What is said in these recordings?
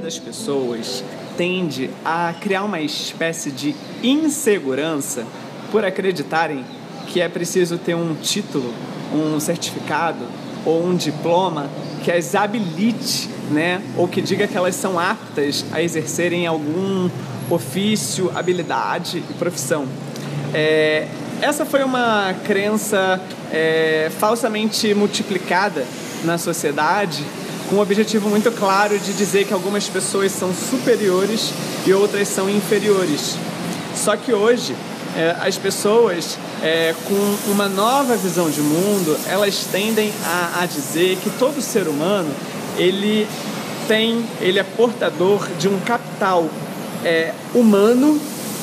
das pessoas tende a criar uma espécie de insegurança por acreditarem que é preciso ter um título, um certificado ou um diploma que as habilite, né, ou que diga que elas são aptas a exercerem algum ofício, habilidade e profissão. É, essa foi uma crença é, falsamente multiplicada na sociedade com um objetivo muito claro de dizer que algumas pessoas são superiores e outras são inferiores. Só que hoje é, as pessoas é, com uma nova visão de mundo elas tendem a, a dizer que todo ser humano ele tem ele é portador de um capital é, humano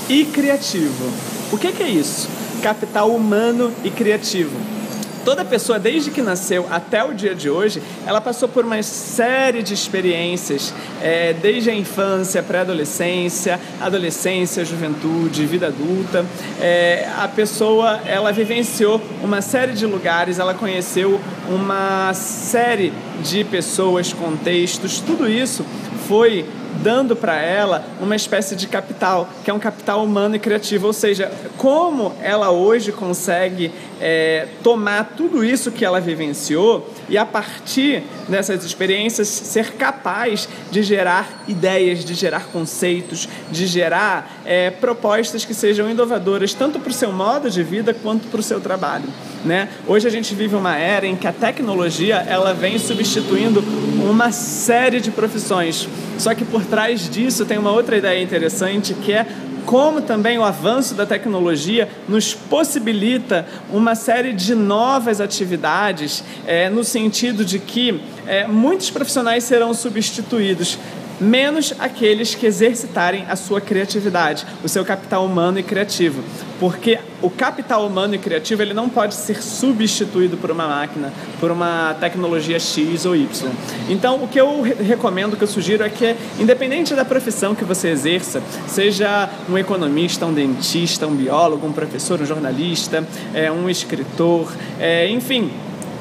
e criativo. O que, que é isso? Capital humano e criativo toda pessoa, desde que nasceu até o dia de hoje, ela passou por uma série de experiências, é, desde a infância, pré-adolescência, adolescência, juventude, vida adulta. É, a pessoa, ela vivenciou uma série de lugares, ela conheceu uma série de pessoas, contextos, tudo isso foi dando para ela uma espécie de capital, que é um capital humano e criativo. Ou seja, como ela hoje consegue é, tomar tudo isso que ela vivenciou e, a partir dessas experiências, ser capaz de gerar ideias, de gerar conceitos, de gerar é, propostas que sejam inovadoras, tanto para o seu modo de vida quanto para o seu trabalho. Né? Hoje a gente vive uma era em que a tecnologia ela vem substituindo uma série de profissões. Só que por trás disso tem uma outra ideia interessante que é como também o avanço da tecnologia nos possibilita uma série de novas atividades, é, no sentido de que é, muitos profissionais serão substituídos menos aqueles que exercitarem a sua criatividade, o seu capital humano e criativo. Porque o capital humano e criativo ele não pode ser substituído por uma máquina, por uma tecnologia X ou Y. Então, o que eu recomendo, o que eu sugiro é que, independente da profissão que você exerça, seja um economista, um dentista, um biólogo, um professor, um jornalista, é, um escritor, é, enfim,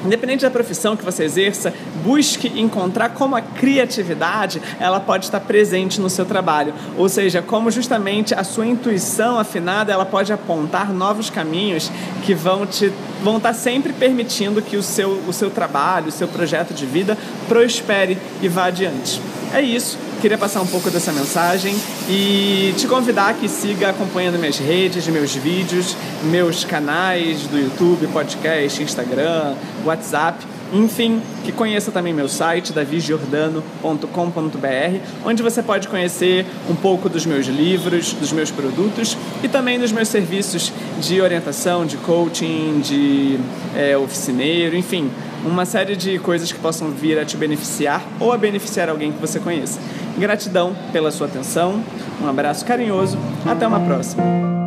Independente da profissão que você exerça, busque encontrar como a criatividade ela pode estar presente no seu trabalho, ou seja, como justamente a sua intuição afinada ela pode apontar novos caminhos que vão te vão estar sempre permitindo que o seu, o seu trabalho, o seu projeto de vida prospere e vá adiante. É isso. Queria passar um pouco dessa mensagem e te convidar que siga acompanhando minhas redes, meus vídeos, meus canais do YouTube, podcast, Instagram, WhatsApp. Enfim, que conheça também meu site, davigiordano.com.br, onde você pode conhecer um pouco dos meus livros, dos meus produtos e também dos meus serviços de orientação, de coaching, de é, oficineiro, enfim, uma série de coisas que possam vir a te beneficiar ou a beneficiar alguém que você conheça. Gratidão pela sua atenção, um abraço carinhoso, até uma próxima.